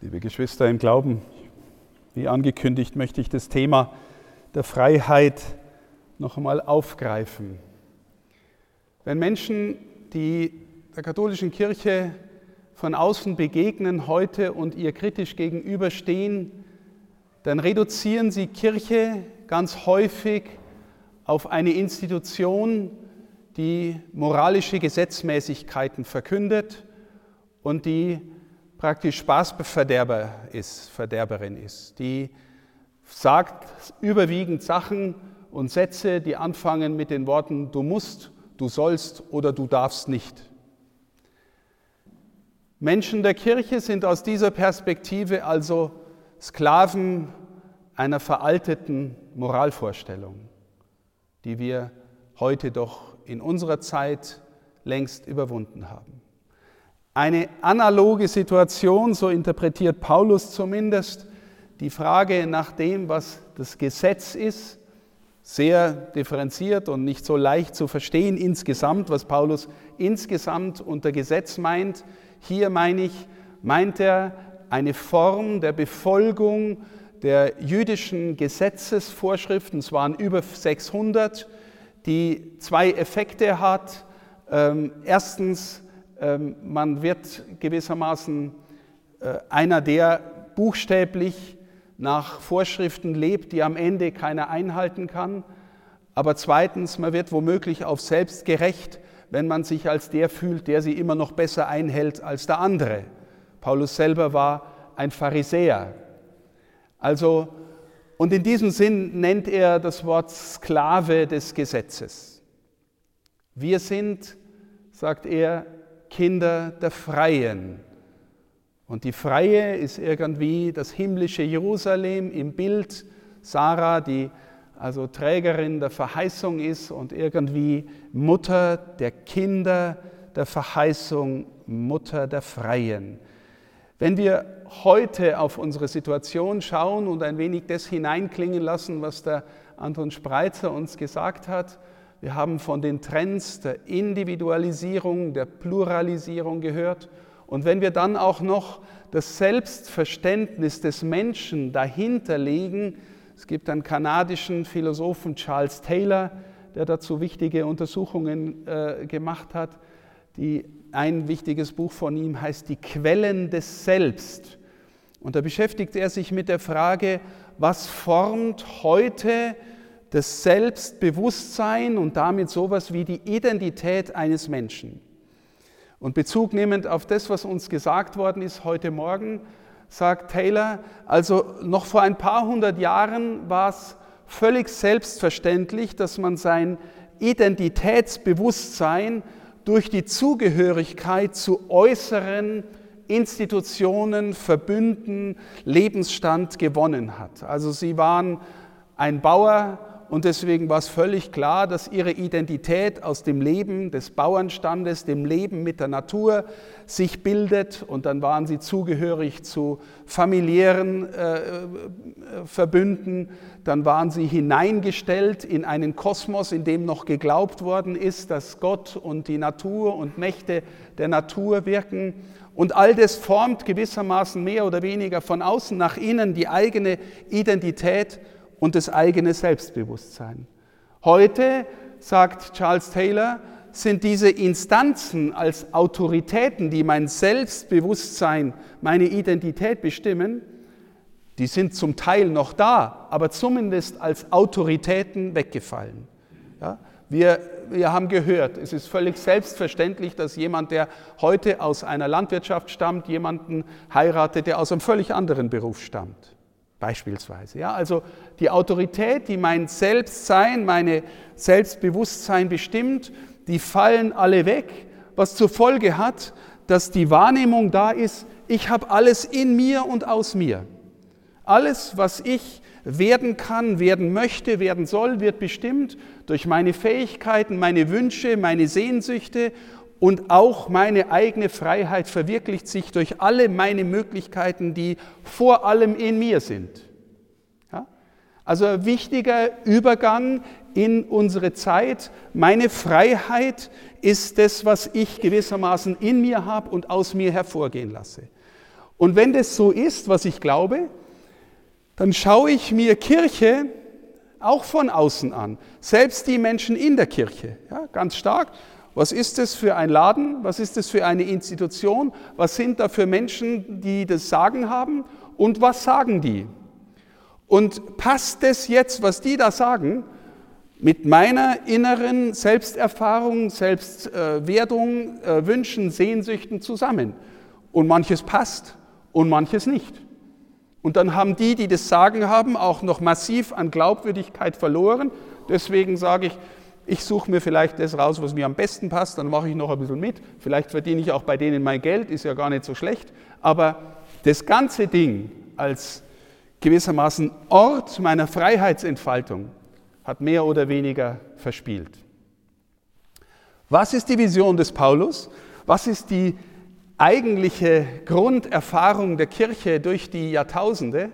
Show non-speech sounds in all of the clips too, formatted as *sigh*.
Liebe Geschwister im Glauben, wie angekündigt möchte ich das Thema der Freiheit noch einmal aufgreifen. Wenn Menschen, die der katholischen Kirche von außen begegnen heute und ihr kritisch gegenüberstehen, dann reduzieren sie Kirche ganz häufig auf eine Institution, die moralische Gesetzmäßigkeiten verkündet und die praktisch Spaßverderber ist, Verderberin ist, die sagt überwiegend Sachen und Sätze, die anfangen mit den Worten du musst, du sollst oder du darfst nicht. Menschen der Kirche sind aus dieser Perspektive also Sklaven einer veralteten Moralvorstellung, die wir heute doch in unserer Zeit längst überwunden haben. Eine analoge Situation, so interpretiert Paulus zumindest, die Frage nach dem, was das Gesetz ist, sehr differenziert und nicht so leicht zu verstehen insgesamt, was Paulus insgesamt unter Gesetz meint. Hier meine ich, meint er eine Form der Befolgung der jüdischen Gesetzesvorschriften, es waren über 600, die zwei Effekte hat. Ähm, erstens, man wird gewissermaßen äh, einer, der buchstäblich nach Vorschriften lebt, die am Ende keiner einhalten kann. Aber zweitens, man wird womöglich auf selbst gerecht, wenn man sich als der fühlt, der sie immer noch besser einhält als der andere. Paulus selber war ein Pharisäer. Also, und in diesem Sinn nennt er das Wort Sklave des Gesetzes. Wir sind, sagt er, Kinder der Freien. Und die Freie ist irgendwie das himmlische Jerusalem im Bild. Sarah, die also Trägerin der Verheißung ist und irgendwie Mutter der Kinder der Verheißung, Mutter der Freien. Wenn wir heute auf unsere Situation schauen und ein wenig das hineinklingen lassen, was der Anton Spreitzer uns gesagt hat, wir haben von den Trends der Individualisierung, der Pluralisierung gehört. Und wenn wir dann auch noch das Selbstverständnis des Menschen dahinter legen, es gibt einen kanadischen Philosophen Charles Taylor, der dazu wichtige Untersuchungen äh, gemacht hat. Die, ein wichtiges Buch von ihm heißt Die Quellen des Selbst. Und da beschäftigt er sich mit der Frage, was formt heute das Selbstbewusstsein und damit sowas wie die Identität eines Menschen. Und Bezug nehmend auf das, was uns gesagt worden ist heute Morgen, sagt Taylor, also noch vor ein paar hundert Jahren war es völlig selbstverständlich, dass man sein Identitätsbewusstsein durch die Zugehörigkeit zu äußeren Institutionen, Verbünden, Lebensstand gewonnen hat. Also sie waren ein Bauer, und deswegen war es völlig klar, dass ihre Identität aus dem Leben des Bauernstandes, dem Leben mit der Natur sich bildet. Und dann waren sie zugehörig zu familiären äh, Verbünden, dann waren sie hineingestellt in einen Kosmos, in dem noch geglaubt worden ist, dass Gott und die Natur und Mächte der Natur wirken. Und all das formt gewissermaßen mehr oder weniger von außen nach innen die eigene Identität und das eigene Selbstbewusstsein. Heute, sagt Charles Taylor, sind diese Instanzen als Autoritäten, die mein Selbstbewusstsein, meine Identität bestimmen, die sind zum Teil noch da, aber zumindest als Autoritäten weggefallen. Ja? Wir, wir haben gehört, es ist völlig selbstverständlich, dass jemand, der heute aus einer Landwirtschaft stammt, jemanden heiratet, der aus einem völlig anderen Beruf stammt. Beispielsweise. Ja, also die Autorität, die mein Selbstsein, meine Selbstbewusstsein bestimmt, die fallen alle weg, was zur Folge hat, dass die Wahrnehmung da ist, ich habe alles in mir und aus mir. Alles, was ich werden kann, werden möchte, werden soll, wird bestimmt durch meine Fähigkeiten, meine Wünsche, meine Sehnsüchte und auch meine eigene Freiheit verwirklicht sich durch alle meine Möglichkeiten, die vor allem in mir sind. Ja? Also ein wichtiger Übergang in unsere Zeit. Meine Freiheit ist das, was ich gewissermaßen in mir habe und aus mir hervorgehen lasse. Und wenn das so ist, was ich glaube, dann schaue ich mir Kirche auch von außen an. Selbst die Menschen in der Kirche, ja, ganz stark. Was ist das für ein Laden? Was ist das für eine Institution? Was sind da für Menschen, die das Sagen haben? Und was sagen die? Und passt das jetzt, was die da sagen, mit meiner inneren Selbsterfahrung, Selbstwertung, äh, Wünschen, Sehnsüchten zusammen? Und manches passt und manches nicht. Und dann haben die, die das Sagen haben, auch noch massiv an Glaubwürdigkeit verloren. Deswegen sage ich, ich suche mir vielleicht das raus, was mir am besten passt, dann mache ich noch ein bisschen mit. Vielleicht verdiene ich auch bei denen mein Geld, ist ja gar nicht so schlecht. Aber das ganze Ding als gewissermaßen Ort meiner Freiheitsentfaltung hat mehr oder weniger verspielt. Was ist die Vision des Paulus? Was ist die eigentliche Grunderfahrung der Kirche durch die Jahrtausende?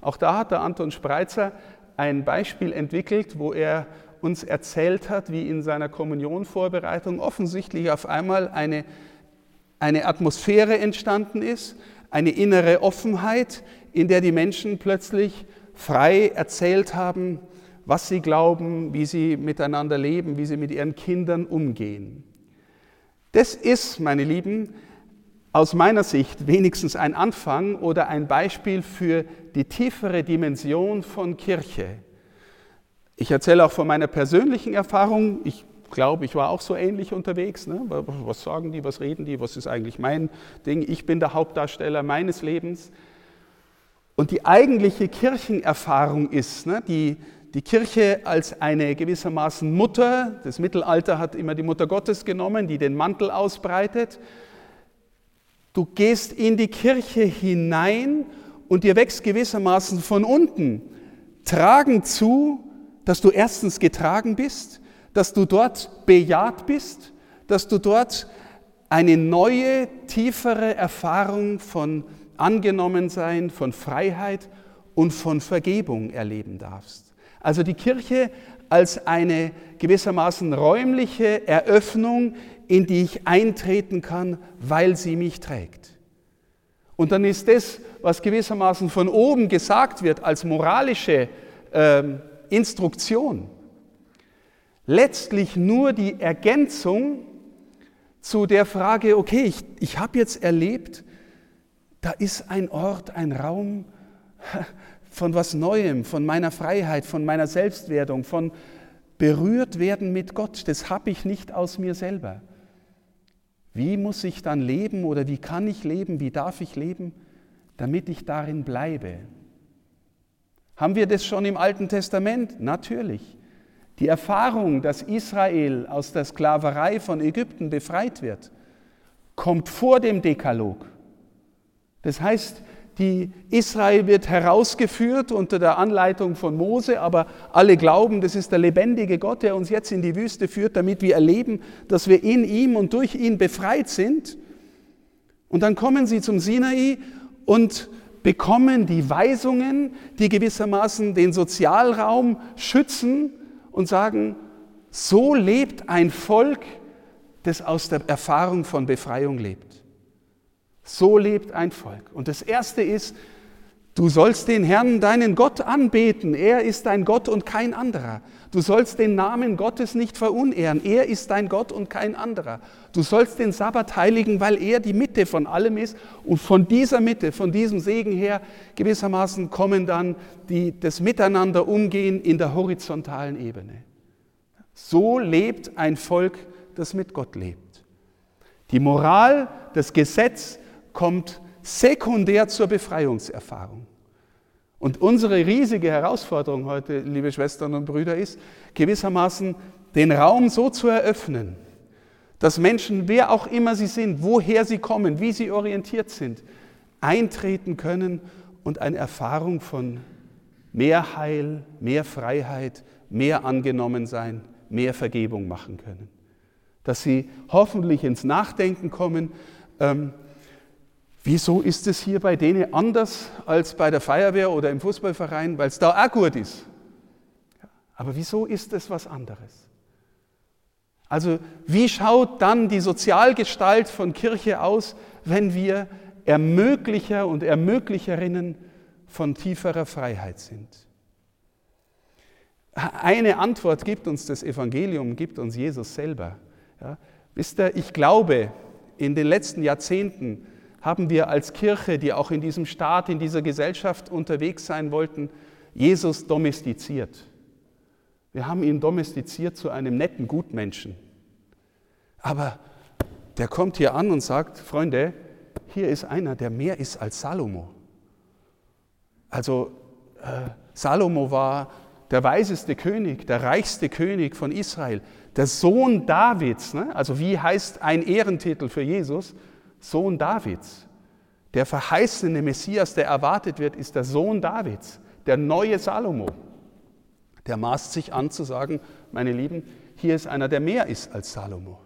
Auch da hat der Anton Spreitzer ein Beispiel entwickelt, wo er uns erzählt hat, wie in seiner Kommunionvorbereitung offensichtlich auf einmal eine, eine Atmosphäre entstanden ist, eine innere Offenheit, in der die Menschen plötzlich frei erzählt haben, was sie glauben, wie sie miteinander leben, wie sie mit ihren Kindern umgehen. Das ist, meine Lieben, aus meiner Sicht wenigstens ein Anfang oder ein Beispiel für die tiefere Dimension von Kirche. Ich erzähle auch von meiner persönlichen Erfahrung. Ich glaube, ich war auch so ähnlich unterwegs. Ne? Was sagen die, was reden die, was ist eigentlich mein Ding? Ich bin der Hauptdarsteller meines Lebens. Und die eigentliche Kirchenerfahrung ist, ne, die, die Kirche als eine gewissermaßen Mutter, das Mittelalter hat immer die Mutter Gottes genommen, die den Mantel ausbreitet. Du gehst in die Kirche hinein und dir wächst gewissermaßen von unten tragend zu, dass du erstens getragen bist, dass du dort bejaht bist, dass du dort eine neue, tiefere Erfahrung von Angenommensein, von Freiheit und von Vergebung erleben darfst. Also die Kirche als eine gewissermaßen räumliche Eröffnung, in die ich eintreten kann, weil sie mich trägt. Und dann ist das, was gewissermaßen von oben gesagt wird als moralische ähm, Instruktion letztlich nur die Ergänzung zu der Frage, okay, ich, ich habe jetzt erlebt, da ist ein Ort, ein Raum *laughs* von was Neuem, von meiner Freiheit, von meiner Selbstwertung, von berührt werden mit Gott. Das habe ich nicht aus mir selber. Wie muss ich dann leben oder wie kann ich leben, wie darf ich leben, damit ich darin bleibe? Haben wir das schon im Alten Testament? Natürlich. Die Erfahrung, dass Israel aus der Sklaverei von Ägypten befreit wird, kommt vor dem Dekalog. Das heißt, die Israel wird herausgeführt unter der Anleitung von Mose, aber alle glauben, das ist der lebendige Gott, der uns jetzt in die Wüste führt, damit wir erleben, dass wir in ihm und durch ihn befreit sind. Und dann kommen sie zum Sinai und bekommen die Weisungen, die gewissermaßen den Sozialraum schützen und sagen, so lebt ein Volk, das aus der Erfahrung von Befreiung lebt. So lebt ein Volk. Und das Erste ist, du sollst den Herrn, deinen Gott anbeten. Er ist dein Gott und kein anderer. Du sollst den Namen Gottes nicht verunehren. Er ist dein Gott und kein anderer. Du sollst den Sabbat heiligen, weil er die Mitte von allem ist. Und von dieser Mitte, von diesem Segen her, gewissermaßen kommen dann die, das Miteinander umgehen in der horizontalen Ebene. So lebt ein Volk, das mit Gott lebt. Die Moral, das Gesetz kommt sekundär zur Befreiungserfahrung. Und unsere riesige Herausforderung heute, liebe Schwestern und Brüder, ist gewissermaßen den Raum so zu eröffnen, dass Menschen, wer auch immer sie sind, woher sie kommen, wie sie orientiert sind, eintreten können und eine Erfahrung von mehr Heil, mehr Freiheit, mehr Angenommensein, mehr Vergebung machen können. Dass sie hoffentlich ins Nachdenken kommen, ähm, Wieso ist es hier bei denen anders als bei der Feuerwehr oder im Fußballverein? Weil es da auch gut ist. Aber wieso ist es was anderes? Also wie schaut dann die Sozialgestalt von Kirche aus, wenn wir Ermöglicher und Ermöglicherinnen von tieferer Freiheit sind. Eine Antwort gibt uns das Evangelium, gibt uns Jesus selber. Ja, wisst ihr, ich glaube, in den letzten Jahrzehnten haben wir als Kirche, die auch in diesem Staat, in dieser Gesellschaft unterwegs sein wollten, Jesus domestiziert. Wir haben ihn domestiziert zu einem netten Gutmenschen. Aber der kommt hier an und sagt, Freunde, hier ist einer, der mehr ist als Salomo. Also äh, Salomo war der weiseste König, der reichste König von Israel, der Sohn Davids. Ne? Also wie heißt ein Ehrentitel für Jesus? Sohn Davids. Der verheißene Messias, der erwartet wird, ist der Sohn Davids, der neue Salomo. Der maßt sich an zu sagen, meine Lieben, hier ist einer, der mehr ist als Salomo.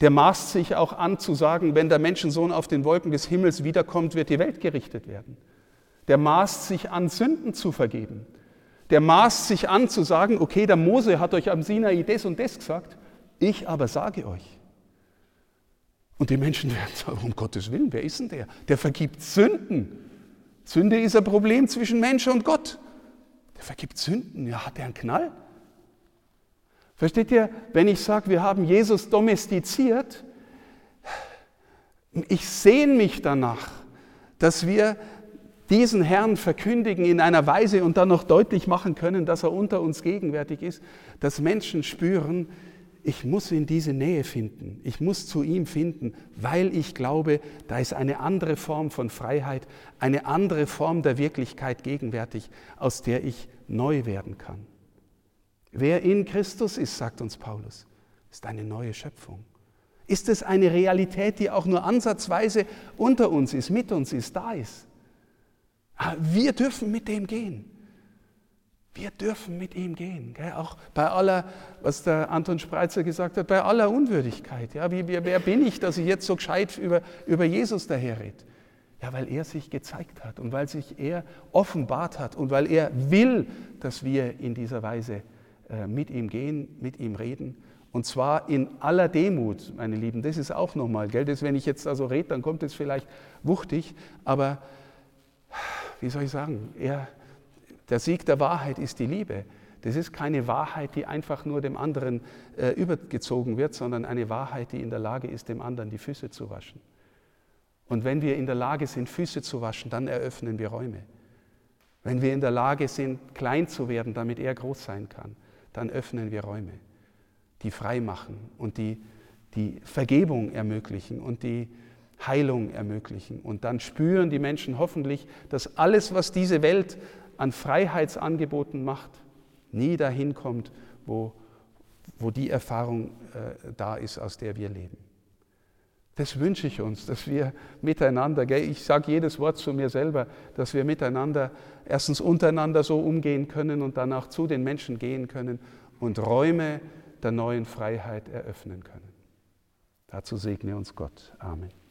Der maßt sich auch an zu sagen, wenn der Menschensohn auf den Wolken des Himmels wiederkommt, wird die Welt gerichtet werden. Der maßt sich an, Sünden zu vergeben. Der maßt sich an zu sagen, okay, der Mose hat euch am Sinai das und das gesagt, ich aber sage euch. Und die Menschen werden sagen, um Gottes Willen, wer ist denn der? Der vergibt Sünden. Sünde ist ein Problem zwischen Mensch und Gott. Der vergibt Sünden. Ja, hat der einen Knall? Versteht ihr, wenn ich sage, wir haben Jesus domestiziert, ich sehne mich danach, dass wir diesen Herrn verkündigen in einer Weise und dann noch deutlich machen können, dass er unter uns gegenwärtig ist, dass Menschen spüren, ich muss in diese Nähe finden, ich muss zu ihm finden, weil ich glaube, da ist eine andere Form von Freiheit, eine andere Form der Wirklichkeit gegenwärtig, aus der ich neu werden kann. Wer in Christus ist, sagt uns Paulus, ist eine neue Schöpfung. Ist es eine Realität, die auch nur ansatzweise unter uns ist, mit uns ist, da ist? Ah, wir dürfen mit dem gehen. Wir dürfen mit ihm gehen. Gell? Auch bei aller, was der Anton Spreitzer gesagt hat, bei aller Unwürdigkeit. Ja? Wie, wer bin ich, dass ich jetzt so gescheit über, über Jesus daherrede? Ja, weil er sich gezeigt hat und weil sich er offenbart hat und weil er will, dass wir in dieser Weise äh, mit ihm gehen, mit ihm reden. Und zwar in aller Demut, meine Lieben. Das ist auch nochmal, gell? Das, wenn ich jetzt also rede, dann kommt es vielleicht wuchtig, aber wie soll ich sagen, er, der Sieg der Wahrheit ist die Liebe. Das ist keine Wahrheit, die einfach nur dem anderen äh, übergezogen wird, sondern eine Wahrheit, die in der Lage ist, dem anderen die Füße zu waschen. Und wenn wir in der Lage sind, Füße zu waschen, dann eröffnen wir Räume. Wenn wir in der Lage sind, klein zu werden, damit er groß sein kann, dann öffnen wir Räume, die frei machen und die die Vergebung ermöglichen und die Heilung ermöglichen. Und dann spüren die Menschen hoffentlich, dass alles, was diese Welt an Freiheitsangeboten macht, nie dahin kommt, wo, wo die Erfahrung äh, da ist, aus der wir leben. Das wünsche ich uns, dass wir miteinander, gell, ich sage jedes Wort zu mir selber, dass wir miteinander erstens untereinander so umgehen können und dann auch zu den Menschen gehen können und Räume der neuen Freiheit eröffnen können. Dazu segne uns Gott. Amen.